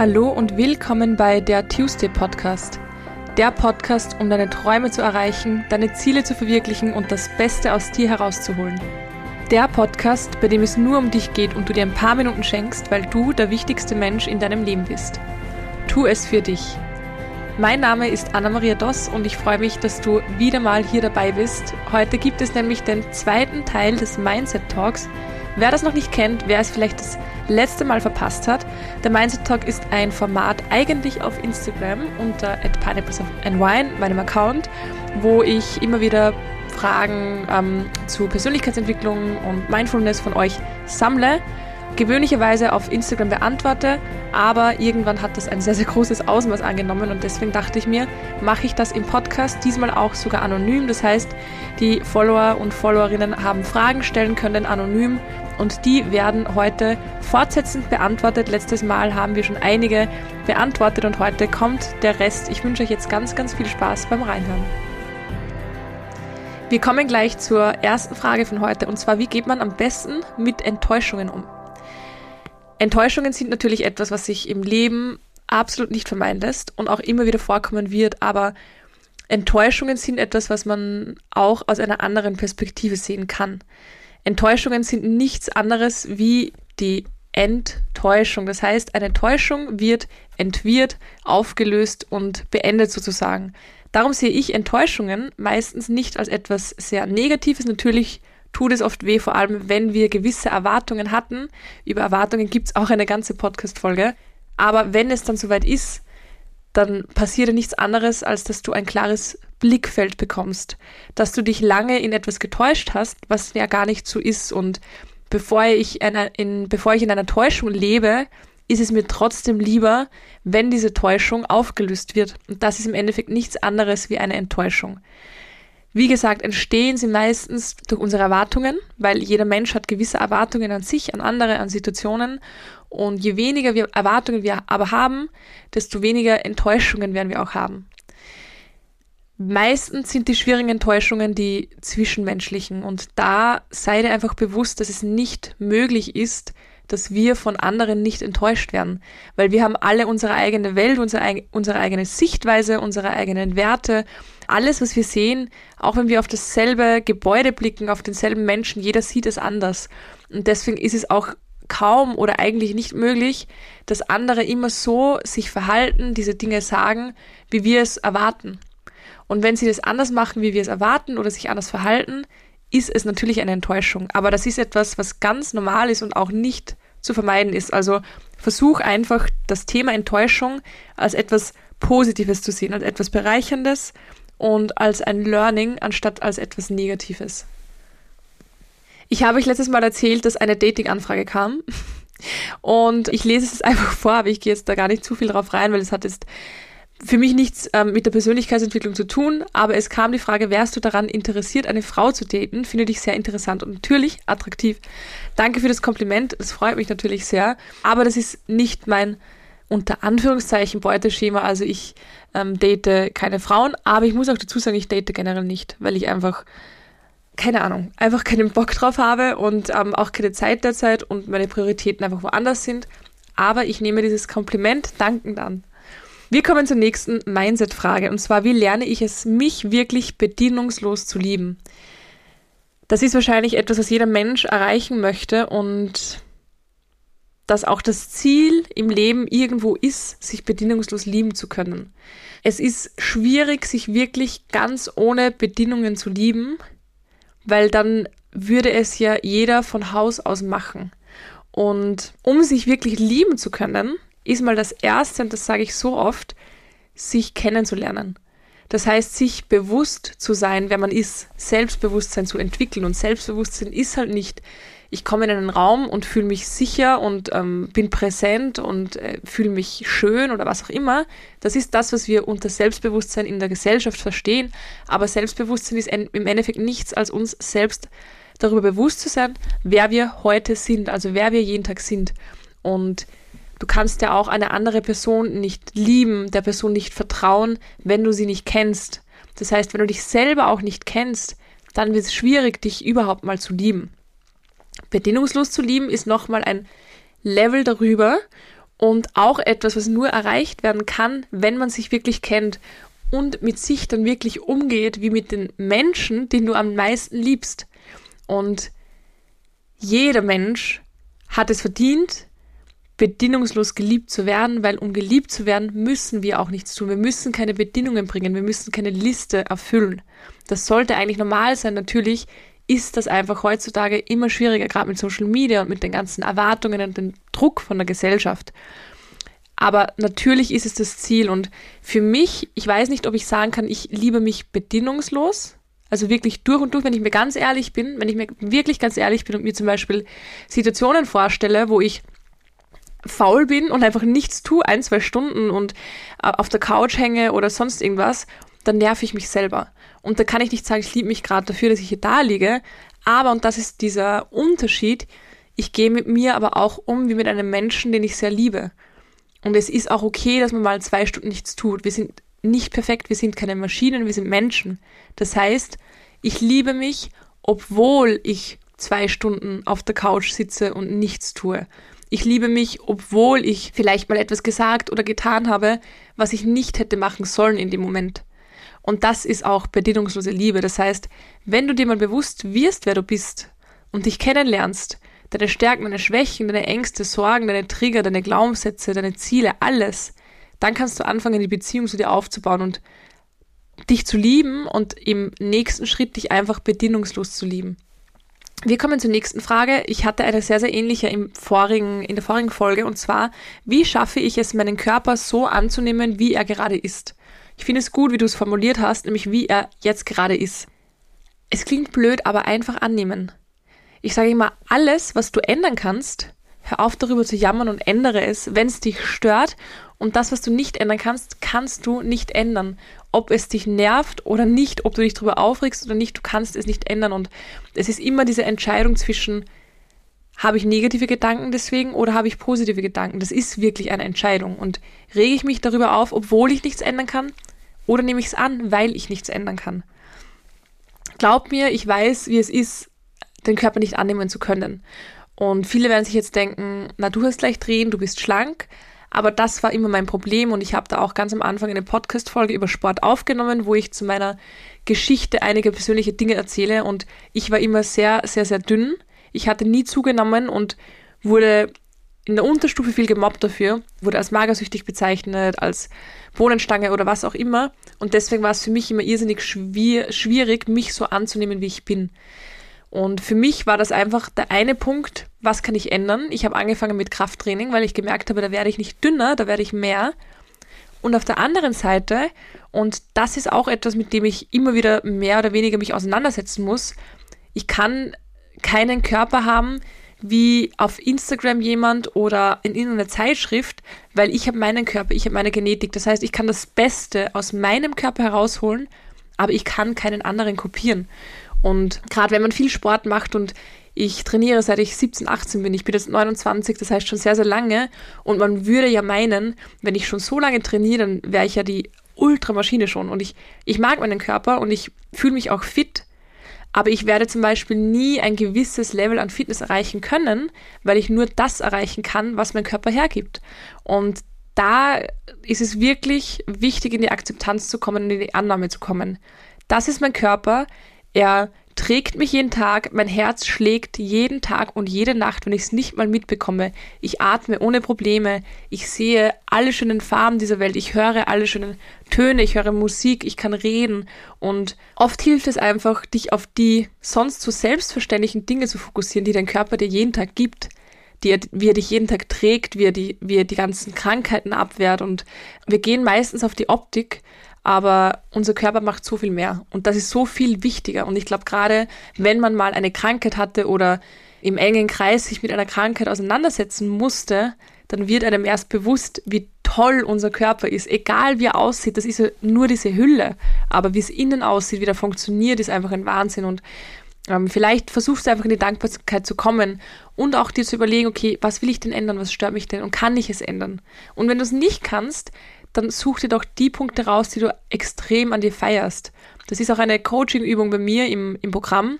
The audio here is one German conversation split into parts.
Hallo und willkommen bei der Tuesday Podcast. Der Podcast, um deine Träume zu erreichen, deine Ziele zu verwirklichen und das Beste aus dir herauszuholen. Der Podcast, bei dem es nur um dich geht und du dir ein paar Minuten schenkst, weil du der wichtigste Mensch in deinem Leben bist. Tu es für dich. Mein Name ist Anna-Maria Doss und ich freue mich, dass du wieder mal hier dabei bist. Heute gibt es nämlich den zweiten Teil des Mindset Talks. Wer das noch nicht kennt, wer es vielleicht das letzte Mal verpasst hat, der Mindset Talk ist ein Format eigentlich auf Instagram unter @pineapplesandwine, meinem Account, wo ich immer wieder Fragen ähm, zu Persönlichkeitsentwicklung und Mindfulness von euch sammle gewöhnlicherweise auf Instagram beantworte, aber irgendwann hat das ein sehr, sehr großes Ausmaß angenommen und deswegen dachte ich mir, mache ich das im Podcast, diesmal auch sogar anonym. Das heißt, die Follower und Followerinnen haben Fragen stellen können anonym und die werden heute fortsetzend beantwortet. Letztes Mal haben wir schon einige beantwortet und heute kommt der Rest. Ich wünsche euch jetzt ganz, ganz viel Spaß beim Reinhören. Wir kommen gleich zur ersten Frage von heute und zwar, wie geht man am besten mit Enttäuschungen um? Enttäuschungen sind natürlich etwas, was sich im Leben absolut nicht vermeiden lässt und auch immer wieder vorkommen wird, aber Enttäuschungen sind etwas, was man auch aus einer anderen Perspektive sehen kann. Enttäuschungen sind nichts anderes wie die Enttäuschung. Das heißt, eine Täuschung wird entwirrt, aufgelöst und beendet sozusagen. Darum sehe ich Enttäuschungen meistens nicht als etwas sehr Negatives. Natürlich tut es oft weh, vor allem wenn wir gewisse Erwartungen hatten. Über Erwartungen gibt es auch eine ganze Podcast-Folge. Aber wenn es dann soweit ist, dann passiert nichts anderes, als dass du ein klares Blickfeld bekommst, dass du dich lange in etwas getäuscht hast, was ja gar nicht so ist. Und bevor ich, einer, in, bevor ich in einer Täuschung lebe, ist es mir trotzdem lieber, wenn diese Täuschung aufgelöst wird. Und das ist im Endeffekt nichts anderes wie eine Enttäuschung. Wie gesagt, entstehen sie meistens durch unsere Erwartungen, weil jeder Mensch hat gewisse Erwartungen an sich, an andere, an Situationen. Und je weniger wir Erwartungen wir aber haben, desto weniger Enttäuschungen werden wir auch haben. Meistens sind die schwierigen Enttäuschungen die zwischenmenschlichen. Und da sei dir einfach bewusst, dass es nicht möglich ist, dass wir von anderen nicht enttäuscht werden, weil wir haben alle unsere eigene Welt, unsere, unsere eigene Sichtweise, unsere eigenen Werte, alles, was wir sehen, auch wenn wir auf dasselbe Gebäude blicken, auf denselben Menschen, jeder sieht es anders. Und deswegen ist es auch kaum oder eigentlich nicht möglich, dass andere immer so sich verhalten, diese Dinge sagen, wie wir es erwarten. Und wenn sie das anders machen, wie wir es erwarten oder sich anders verhalten, ist es natürlich eine Enttäuschung. Aber das ist etwas, was ganz normal ist und auch nicht zu vermeiden ist. Also versuch einfach das Thema Enttäuschung als etwas Positives zu sehen, als etwas Bereicherndes und als ein Learning anstatt als etwas Negatives. Ich habe euch letztes Mal erzählt, dass eine Dating-Anfrage kam. Und ich lese es einfach vor, aber ich gehe jetzt da gar nicht zu viel drauf rein, weil es hat jetzt für mich nichts ähm, mit der Persönlichkeitsentwicklung zu tun, aber es kam die Frage, wärst du daran interessiert, eine Frau zu daten? Finde dich sehr interessant und natürlich attraktiv. Danke für das Kompliment, das freut mich natürlich sehr, aber das ist nicht mein unter Anführungszeichen Beuteschema. Also ich ähm, date keine Frauen, aber ich muss auch dazu sagen, ich date generell nicht, weil ich einfach keine Ahnung, einfach keinen Bock drauf habe und ähm, auch keine Zeit derzeit und meine Prioritäten einfach woanders sind. Aber ich nehme dieses Kompliment dankend an. Wir kommen zur nächsten Mindset-Frage und zwar, wie lerne ich es, mich wirklich bedienungslos zu lieben? Das ist wahrscheinlich etwas, was jeder Mensch erreichen möchte und dass auch das Ziel im Leben irgendwo ist, sich bedienungslos lieben zu können. Es ist schwierig, sich wirklich ganz ohne Bedingungen zu lieben, weil dann würde es ja jeder von Haus aus machen. Und um sich wirklich lieben zu können, ist mal das Erste, und das sage ich so oft, sich kennenzulernen. Das heißt, sich bewusst zu sein, wer man ist, Selbstbewusstsein zu entwickeln. Und Selbstbewusstsein ist halt nicht, ich komme in einen Raum und fühle mich sicher und ähm, bin präsent und äh, fühle mich schön oder was auch immer. Das ist das, was wir unter Selbstbewusstsein in der Gesellschaft verstehen. Aber Selbstbewusstsein ist im Endeffekt nichts als uns selbst darüber bewusst zu sein, wer wir heute sind, also wer wir jeden Tag sind. Und Du kannst ja auch eine andere Person nicht lieben, der Person nicht vertrauen, wenn du sie nicht kennst. Das heißt, wenn du dich selber auch nicht kennst, dann wird es schwierig, dich überhaupt mal zu lieben. Bedingungslos zu lieben ist nochmal ein Level darüber und auch etwas, was nur erreicht werden kann, wenn man sich wirklich kennt und mit sich dann wirklich umgeht, wie mit den Menschen, den du am meisten liebst. Und jeder Mensch hat es verdient, bedingungslos geliebt zu werden, weil um geliebt zu werden, müssen wir auch nichts tun. Wir müssen keine Bedingungen bringen, wir müssen keine Liste erfüllen. Das sollte eigentlich normal sein. Natürlich ist das einfach heutzutage immer schwieriger, gerade mit Social Media und mit den ganzen Erwartungen und dem Druck von der Gesellschaft. Aber natürlich ist es das Ziel und für mich, ich weiß nicht, ob ich sagen kann, ich liebe mich bedingungslos, also wirklich durch und durch, wenn ich mir ganz ehrlich bin, wenn ich mir wirklich ganz ehrlich bin und mir zum Beispiel Situationen vorstelle, wo ich faul bin und einfach nichts tue, ein, zwei Stunden und äh, auf der Couch hänge oder sonst irgendwas, dann nerv ich mich selber. Und da kann ich nicht sagen, ich liebe mich gerade dafür, dass ich hier da liege. Aber, und das ist dieser Unterschied, ich gehe mit mir aber auch um wie mit einem Menschen, den ich sehr liebe. Und es ist auch okay, dass man mal zwei Stunden nichts tut. Wir sind nicht perfekt, wir sind keine Maschinen, wir sind Menschen. Das heißt, ich liebe mich, obwohl ich zwei Stunden auf der Couch sitze und nichts tue. Ich liebe mich, obwohl ich vielleicht mal etwas gesagt oder getan habe, was ich nicht hätte machen sollen in dem Moment. Und das ist auch bedingungslose Liebe. Das heißt, wenn du dir mal bewusst wirst, wer du bist und dich kennenlernst, deine Stärken, deine Schwächen, deine Ängste, Sorgen, deine Trigger, deine Glaubenssätze, deine Ziele, alles, dann kannst du anfangen, die Beziehung zu dir aufzubauen und dich zu lieben und im nächsten Schritt dich einfach bedingungslos zu lieben. Wir kommen zur nächsten Frage. Ich hatte eine sehr, sehr ähnliche im vorigen, in der vorigen Folge und zwar, wie schaffe ich es, meinen Körper so anzunehmen, wie er gerade ist? Ich finde es gut, wie du es formuliert hast, nämlich wie er jetzt gerade ist. Es klingt blöd, aber einfach annehmen. Ich sage immer, alles, was du ändern kannst, hör auf darüber zu jammern und ändere es, wenn es dich stört. Und das, was du nicht ändern kannst, kannst du nicht ändern ob es dich nervt oder nicht, ob du dich darüber aufregst oder nicht, du kannst es nicht ändern. Und es ist immer diese Entscheidung zwischen, habe ich negative Gedanken deswegen oder habe ich positive Gedanken? Das ist wirklich eine Entscheidung. Und rege ich mich darüber auf, obwohl ich nichts ändern kann, oder nehme ich es an, weil ich nichts ändern kann? Glaub mir, ich weiß, wie es ist, den Körper nicht annehmen zu können. Und viele werden sich jetzt denken, na, du hast leicht drehen, du bist schlank. Aber das war immer mein Problem und ich habe da auch ganz am Anfang eine Podcast-Folge über Sport aufgenommen, wo ich zu meiner Geschichte einige persönliche Dinge erzähle und ich war immer sehr, sehr, sehr dünn. Ich hatte nie zugenommen und wurde in der Unterstufe viel gemobbt dafür, wurde als magersüchtig bezeichnet, als Bohnenstange oder was auch immer. Und deswegen war es für mich immer irrsinnig schwierig, mich so anzunehmen, wie ich bin. Und für mich war das einfach der eine Punkt, was kann ich ändern? Ich habe angefangen mit Krafttraining, weil ich gemerkt habe, da werde ich nicht dünner, da werde ich mehr. Und auf der anderen Seite, und das ist auch etwas, mit dem ich immer wieder mehr oder weniger mich auseinandersetzen muss, ich kann keinen Körper haben, wie auf Instagram jemand oder in irgendeiner Zeitschrift, weil ich habe meinen Körper, ich habe meine Genetik. Das heißt, ich kann das Beste aus meinem Körper herausholen, aber ich kann keinen anderen kopieren. Und gerade wenn man viel Sport macht und ich trainiere seit ich 17, 18 bin, ich bin jetzt 29, das heißt schon sehr, sehr lange. Und man würde ja meinen, wenn ich schon so lange trainiere, dann wäre ich ja die Ultramaschine schon. Und ich, ich mag meinen Körper und ich fühle mich auch fit. Aber ich werde zum Beispiel nie ein gewisses Level an Fitness erreichen können, weil ich nur das erreichen kann, was mein Körper hergibt. Und da ist es wirklich wichtig, in die Akzeptanz zu kommen und in die Annahme zu kommen. Das ist mein Körper. Er trägt mich jeden Tag, mein Herz schlägt jeden Tag und jede Nacht, wenn ich es nicht mal mitbekomme. Ich atme ohne Probleme, ich sehe alle schönen Farben dieser Welt, ich höre alle schönen Töne, ich höre Musik, ich kann reden und oft hilft es einfach, dich auf die sonst so selbstverständlichen Dinge zu fokussieren, die dein Körper dir jeden Tag gibt. Die er, wie er dich jeden Tag trägt, wie er, die, wie er die ganzen Krankheiten abwehrt. Und wir gehen meistens auf die Optik, aber unser Körper macht so viel mehr und das ist so viel wichtiger. Und ich glaube, gerade wenn man mal eine Krankheit hatte oder im engen Kreis sich mit einer Krankheit auseinandersetzen musste, dann wird einem erst bewusst, wie toll unser Körper ist. Egal wie er aussieht, das ist ja nur diese Hülle. Aber wie es innen aussieht, wie der funktioniert, ist einfach ein Wahnsinn. Und ähm, vielleicht versuchst du einfach in die Dankbarkeit zu kommen und auch dir zu überlegen, okay, was will ich denn ändern, was stört mich denn und kann ich es ändern? Und wenn du es nicht kannst, dann such dir doch die Punkte raus, die du extrem an dir feierst. Das ist auch eine Coaching-Übung bei mir im, im Programm.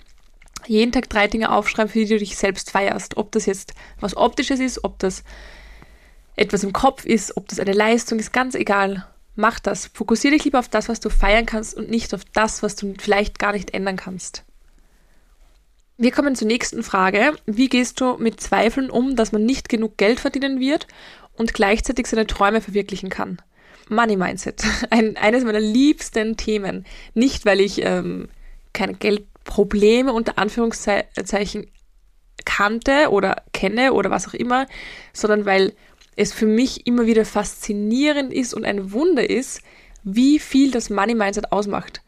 Jeden Tag drei Dinge aufschreiben, für die du dich selbst feierst. Ob das jetzt was Optisches ist, ob das etwas im Kopf ist, ob das eine Leistung ist, ganz egal. Mach das. Fokussiere dich lieber auf das, was du feiern kannst und nicht auf das, was du vielleicht gar nicht ändern kannst. Wir kommen zur nächsten Frage. Wie gehst du mit Zweifeln um, dass man nicht genug Geld verdienen wird und gleichzeitig seine Träume verwirklichen kann? Money Mindset. Ein, eines meiner liebsten Themen. Nicht, weil ich ähm, keine Geldprobleme unter Anführungszeichen kannte oder kenne oder was auch immer, sondern weil es für mich immer wieder faszinierend ist und ein Wunder ist, wie viel das Money Mindset ausmacht.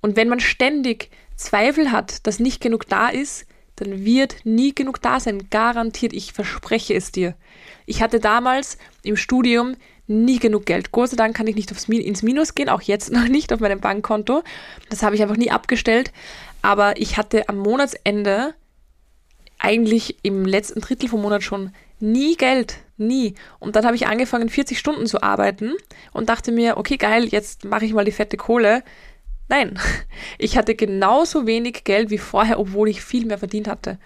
Und wenn man ständig Zweifel hat, dass nicht genug da ist, dann wird nie genug da sein. Garantiert, ich verspreche es dir. Ich hatte damals im Studium nie genug Geld. Gott sei Dank kann ich nicht aufs ins Minus gehen, auch jetzt noch nicht auf meinem Bankkonto. Das habe ich einfach nie abgestellt. Aber ich hatte am Monatsende eigentlich im letzten Drittel vom Monat schon nie Geld, nie. Und dann habe ich angefangen, 40 Stunden zu arbeiten und dachte mir, okay, geil, jetzt mache ich mal die fette Kohle. Nein, ich hatte genauso wenig Geld wie vorher, obwohl ich viel mehr verdient hatte.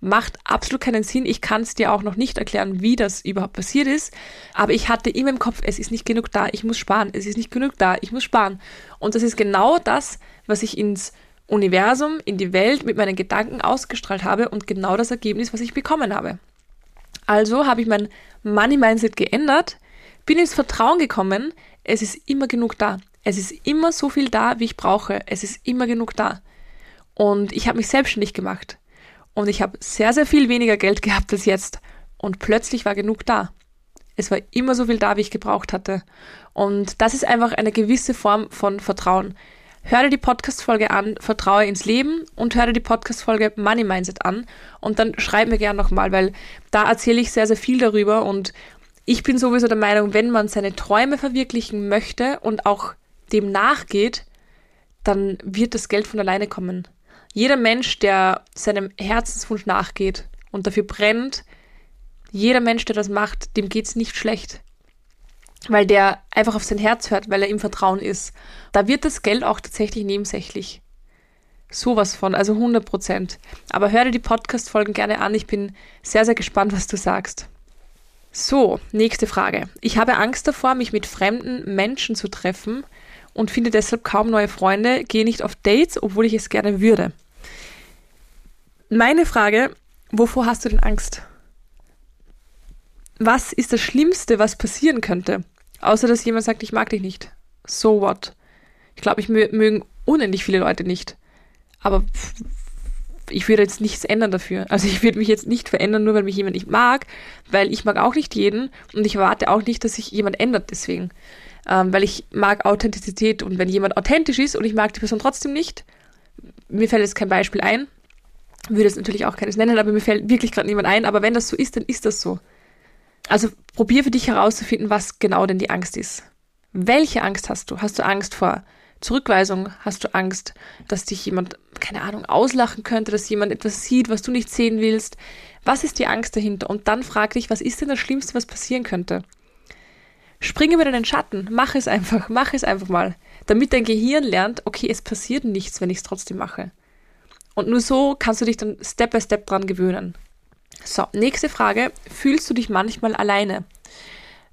Macht absolut keinen Sinn. Ich kann es dir auch noch nicht erklären, wie das überhaupt passiert ist. Aber ich hatte immer im Kopf, es ist nicht genug da, ich muss sparen, es ist nicht genug da, ich muss sparen. Und das ist genau das, was ich ins Universum, in die Welt mit meinen Gedanken ausgestrahlt habe und genau das Ergebnis, was ich bekommen habe. Also habe ich mein Money Mindset geändert, bin ins Vertrauen gekommen, es ist immer genug da. Es ist immer so viel da, wie ich brauche. Es ist immer genug da. Und ich habe mich selbstständig gemacht. Und ich habe sehr, sehr viel weniger Geld gehabt als jetzt. Und plötzlich war genug da. Es war immer so viel da, wie ich gebraucht hatte. Und das ist einfach eine gewisse Form von Vertrauen. Hör dir die Podcast-Folge an, Vertraue ins Leben und hör dir die Podcast-Folge Money Mindset an und dann schreib mir gerne nochmal, weil da erzähle ich sehr, sehr viel darüber und ich bin sowieso der Meinung, wenn man seine Träume verwirklichen möchte und auch dem nachgeht, dann wird das Geld von alleine kommen. Jeder Mensch, der seinem Herzenswunsch nachgeht und dafür brennt, jeder Mensch, der das macht, dem geht's nicht schlecht weil der einfach auf sein Herz hört, weil er im Vertrauen ist. Da wird das Geld auch tatsächlich nebensächlich. Sowas von, also 100 Prozent. Aber hör dir die Podcast-Folgen gerne an. Ich bin sehr, sehr gespannt, was du sagst. So, nächste Frage. Ich habe Angst davor, mich mit fremden Menschen zu treffen und finde deshalb kaum neue Freunde, gehe nicht auf Dates, obwohl ich es gerne würde. Meine Frage, wovor hast du denn Angst? was ist das Schlimmste, was passieren könnte? Außer dass jemand sagt, ich mag dich nicht. So what? Ich glaube, ich mögen unendlich viele Leute nicht. Aber ich würde jetzt nichts ändern dafür. Also ich würde mich jetzt nicht verändern, nur weil mich jemand nicht mag, weil ich mag auch nicht jeden und ich erwarte auch nicht, dass sich jemand ändert deswegen. Ähm, weil ich mag Authentizität und wenn jemand authentisch ist und ich mag die Person trotzdem nicht, mir fällt jetzt kein Beispiel ein, würde es natürlich auch keines nennen, aber mir fällt wirklich gerade niemand ein, aber wenn das so ist, dann ist das so. Also probier für dich herauszufinden, was genau denn die Angst ist. Welche Angst hast du? Hast du Angst vor Zurückweisung? Hast du Angst, dass dich jemand, keine Ahnung, auslachen könnte, dass jemand etwas sieht, was du nicht sehen willst? Was ist die Angst dahinter? Und dann frag dich, was ist denn das Schlimmste, was passieren könnte? Springe über deinen Schatten, mach es einfach, mach es einfach mal, damit dein Gehirn lernt, okay, es passiert nichts, wenn ich es trotzdem mache. Und nur so kannst du dich dann Step by Step dran gewöhnen. So, nächste Frage. Fühlst du dich manchmal alleine?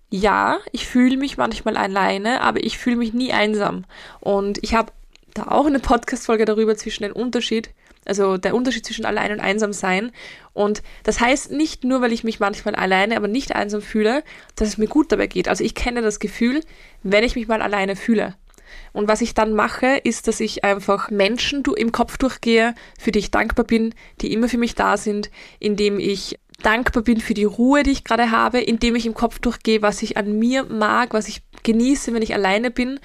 Ja, ich fühle mich manchmal alleine, aber ich fühle mich nie einsam. Und ich habe da auch eine Podcast-Folge darüber zwischen den Unterschied, also der Unterschied zwischen allein und einsam sein. Und das heißt nicht nur, weil ich mich manchmal alleine, aber nicht einsam fühle, dass es mir gut dabei geht. Also ich kenne das Gefühl, wenn ich mich mal alleine fühle. Und was ich dann mache, ist, dass ich einfach Menschen im Kopf durchgehe, für die ich dankbar bin, die immer für mich da sind, indem ich dankbar bin für die Ruhe, die ich gerade habe, indem ich im Kopf durchgehe, was ich an mir mag, was ich genieße, wenn ich alleine bin.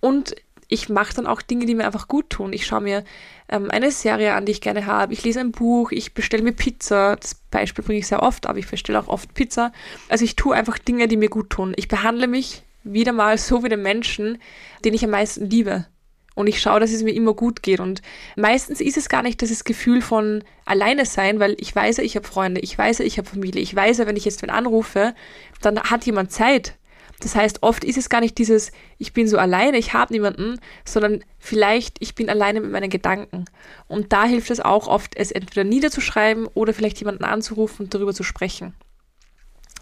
Und ich mache dann auch Dinge, die mir einfach gut tun. Ich schaue mir ähm, eine Serie an, die ich gerne habe. Ich lese ein Buch, ich bestelle mir Pizza. Das Beispiel bringe ich sehr oft, aber ich bestelle auch oft Pizza. Also ich tue einfach Dinge, die mir gut tun. Ich behandle mich wieder mal so wie den Menschen, den ich am meisten liebe. Und ich schaue, dass es mir immer gut geht. Und meistens ist es gar nicht dieses Gefühl von alleine sein, weil ich weiß ich habe Freunde, ich weiß ich habe Familie, ich weiß wenn ich jetzt wen anrufe, dann hat jemand Zeit. Das heißt, oft ist es gar nicht dieses, ich bin so alleine, ich habe niemanden, sondern vielleicht, ich bin alleine mit meinen Gedanken. Und da hilft es auch oft, es entweder niederzuschreiben oder vielleicht jemanden anzurufen und darüber zu sprechen.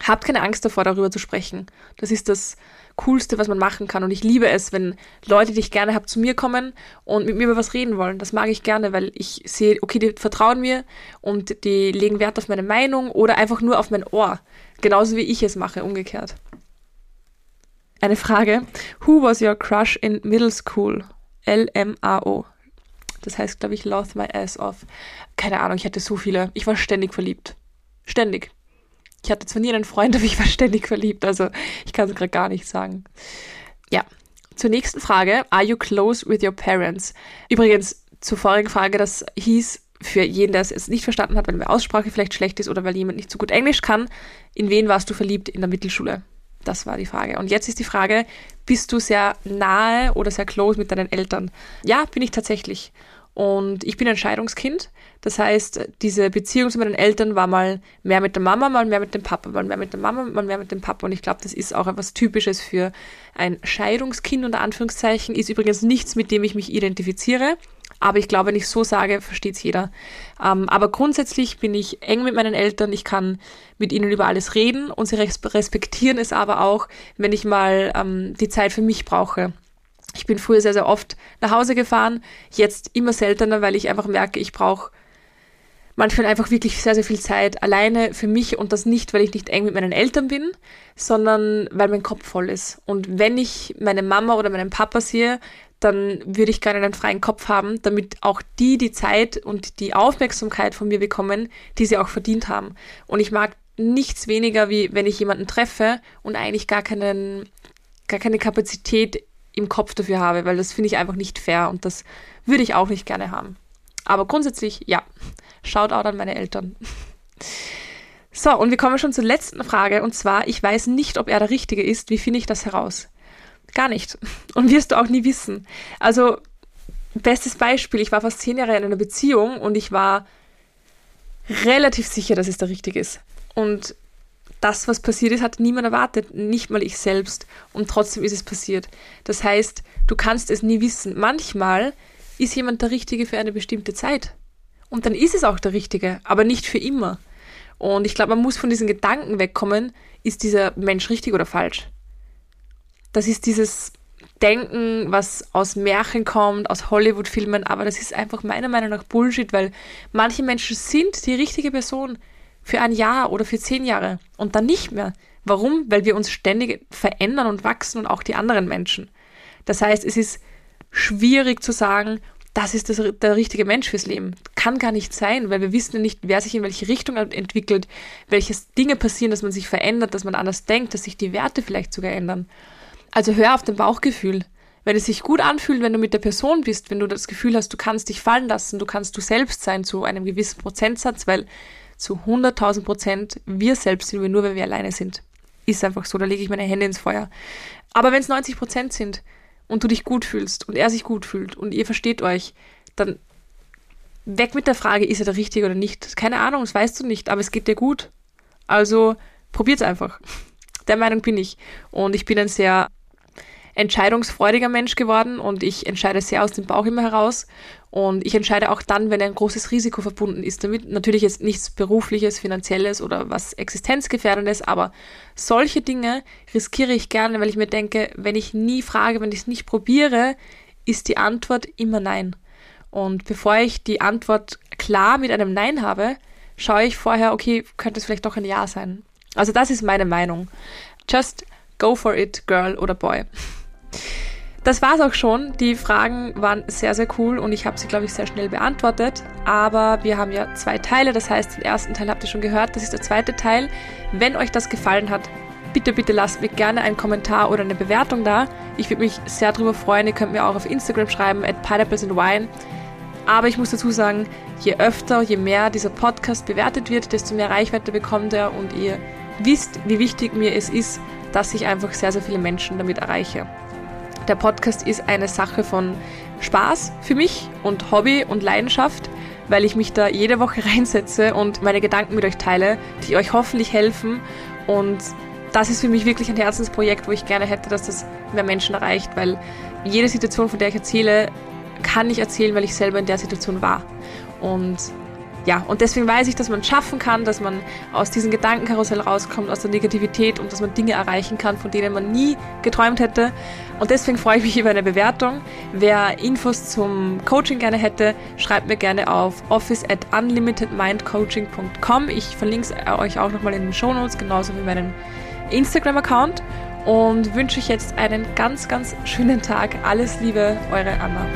Habt keine Angst davor, darüber zu sprechen. Das ist das Coolste, was man machen kann. Und ich liebe es, wenn Leute, die ich gerne habe, zu mir kommen und mit mir über was reden wollen. Das mag ich gerne, weil ich sehe, okay, die vertrauen mir und die legen Wert auf meine Meinung oder einfach nur auf mein Ohr. Genauso wie ich es mache, umgekehrt. Eine Frage. Who was your crush in middle school? L-M-A-O. Das heißt, glaube ich, Lost My Ass Off. Keine Ahnung, ich hatte so viele. Ich war ständig verliebt. Ständig. Ich hatte zwar nie einen Freund, aber ich war ständig verliebt. Also ich kann es gerade gar nicht sagen. Ja. Zur nächsten Frage. Are you close with your parents? Übrigens, zur vorigen Frage, das hieß für jeden, der es jetzt nicht verstanden hat, weil die Aussprache vielleicht schlecht ist oder weil jemand nicht so gut Englisch kann, in wen warst du verliebt in der Mittelschule? Das war die Frage. Und jetzt ist die Frage, bist du sehr nahe oder sehr close mit deinen Eltern? Ja, bin ich tatsächlich. Und ich bin ein Scheidungskind. Das heißt, diese Beziehung zu meinen Eltern war mal mehr mit der Mama, mal mehr mit dem Papa, mal mehr mit der Mama, mal mehr mit dem Papa. Und ich glaube, das ist auch etwas Typisches für ein Scheidungskind unter Anführungszeichen. Ist übrigens nichts, mit dem ich mich identifiziere. Aber ich glaube, wenn ich so sage, versteht es jeder. Ähm, aber grundsätzlich bin ich eng mit meinen Eltern. Ich kann mit ihnen über alles reden und sie respektieren es aber auch, wenn ich mal ähm, die Zeit für mich brauche. Ich bin früher sehr, sehr oft nach Hause gefahren, jetzt immer seltener, weil ich einfach merke, ich brauche manchmal einfach wirklich sehr, sehr viel Zeit alleine für mich und das nicht, weil ich nicht eng mit meinen Eltern bin, sondern weil mein Kopf voll ist. Und wenn ich meine Mama oder meinen Papa sehe, dann würde ich gerne einen freien Kopf haben, damit auch die die Zeit und die Aufmerksamkeit von mir bekommen, die sie auch verdient haben. Und ich mag nichts weniger, wie wenn ich jemanden treffe und eigentlich gar keinen, gar keine Kapazität im Kopf dafür habe, weil das finde ich einfach nicht fair und das würde ich auch nicht gerne haben. Aber grundsätzlich, ja, Shoutout an meine Eltern. So, und wir kommen schon zur letzten Frage und zwar, ich weiß nicht, ob er der Richtige ist. Wie finde ich das heraus? Gar nicht. Und wirst du auch nie wissen. Also, bestes Beispiel, ich war fast zehn Jahre in einer Beziehung und ich war relativ sicher, dass es der Richtige ist. Und das, was passiert ist, hat niemand erwartet, nicht mal ich selbst. Und trotzdem ist es passiert. Das heißt, du kannst es nie wissen. Manchmal ist jemand der Richtige für eine bestimmte Zeit. Und dann ist es auch der Richtige, aber nicht für immer. Und ich glaube, man muss von diesen Gedanken wegkommen, ist dieser Mensch richtig oder falsch? Das ist dieses Denken, was aus Märchen kommt, aus Hollywood-Filmen, aber das ist einfach meiner Meinung nach Bullshit, weil manche Menschen sind die richtige Person für ein Jahr oder für zehn Jahre und dann nicht mehr. Warum? Weil wir uns ständig verändern und wachsen und auch die anderen Menschen. Das heißt, es ist schwierig zu sagen, das ist das, der richtige Mensch fürs Leben. Kann gar nicht sein, weil wir wissen nicht, wer sich in welche Richtung entwickelt, welche Dinge passieren, dass man sich verändert, dass man anders denkt, dass sich die Werte vielleicht sogar ändern. Also hör auf dein Bauchgefühl. Wenn es sich gut anfühlt, wenn du mit der Person bist, wenn du das Gefühl hast, du kannst dich fallen lassen, du kannst du selbst sein zu einem gewissen Prozentsatz, weil zu 100.000 Prozent wir selbst sind wir nur, wenn wir alleine sind. Ist einfach so, da lege ich meine Hände ins Feuer. Aber wenn es 90 Prozent sind und du dich gut fühlst und er sich gut fühlt und ihr versteht euch, dann weg mit der Frage, ist er der Richtige oder nicht. Keine Ahnung, das weißt du nicht, aber es geht dir gut. Also probiert's einfach. Der Meinung bin ich. Und ich bin ein sehr entscheidungsfreudiger Mensch geworden und ich entscheide sehr aus dem Bauch immer heraus. Und ich entscheide auch dann, wenn ein großes Risiko verbunden ist damit. Natürlich jetzt nichts berufliches, finanzielles oder was existenzgefährdendes, aber solche Dinge riskiere ich gerne, weil ich mir denke, wenn ich nie frage, wenn ich es nicht probiere, ist die Antwort immer Nein. Und bevor ich die Antwort klar mit einem Nein habe, schaue ich vorher, okay, könnte es vielleicht doch ein Ja sein. Also das ist meine Meinung. Just go for it, girl oder boy. Das war's auch schon. Die Fragen waren sehr, sehr cool und ich habe sie, glaube ich, sehr schnell beantwortet. Aber wir haben ja zwei Teile. Das heißt, den ersten Teil habt ihr schon gehört. Das ist der zweite Teil. Wenn euch das gefallen hat, bitte, bitte lasst mir gerne einen Kommentar oder eine Bewertung da. Ich würde mich sehr darüber freuen. Ihr könnt mir auch auf Instagram schreiben, at pineapples and wine. Aber ich muss dazu sagen, je öfter, je mehr dieser Podcast bewertet wird, desto mehr Reichweite bekommt er und ihr wisst, wie wichtig mir es ist, dass ich einfach sehr, sehr viele Menschen damit erreiche. Der Podcast ist eine Sache von Spaß für mich und Hobby und Leidenschaft, weil ich mich da jede Woche reinsetze und meine Gedanken mit euch teile, die euch hoffentlich helfen. Und das ist für mich wirklich ein Herzensprojekt, wo ich gerne hätte, dass das mehr Menschen erreicht, weil jede Situation, von der ich erzähle, kann ich erzählen, weil ich selber in der Situation war. Und ja, und deswegen weiß ich, dass man schaffen kann, dass man aus diesem Gedankenkarussell rauskommt, aus der Negativität und dass man Dinge erreichen kann, von denen man nie geträumt hätte. Und deswegen freue ich mich über eine Bewertung. Wer Infos zum Coaching gerne hätte, schreibt mir gerne auf office at unlimitedmindcoaching.com. Ich verlinke es euch auch nochmal in den Show Notes, genauso wie meinen Instagram-Account. Und wünsche euch jetzt einen ganz, ganz schönen Tag. Alles Liebe, eure Anna.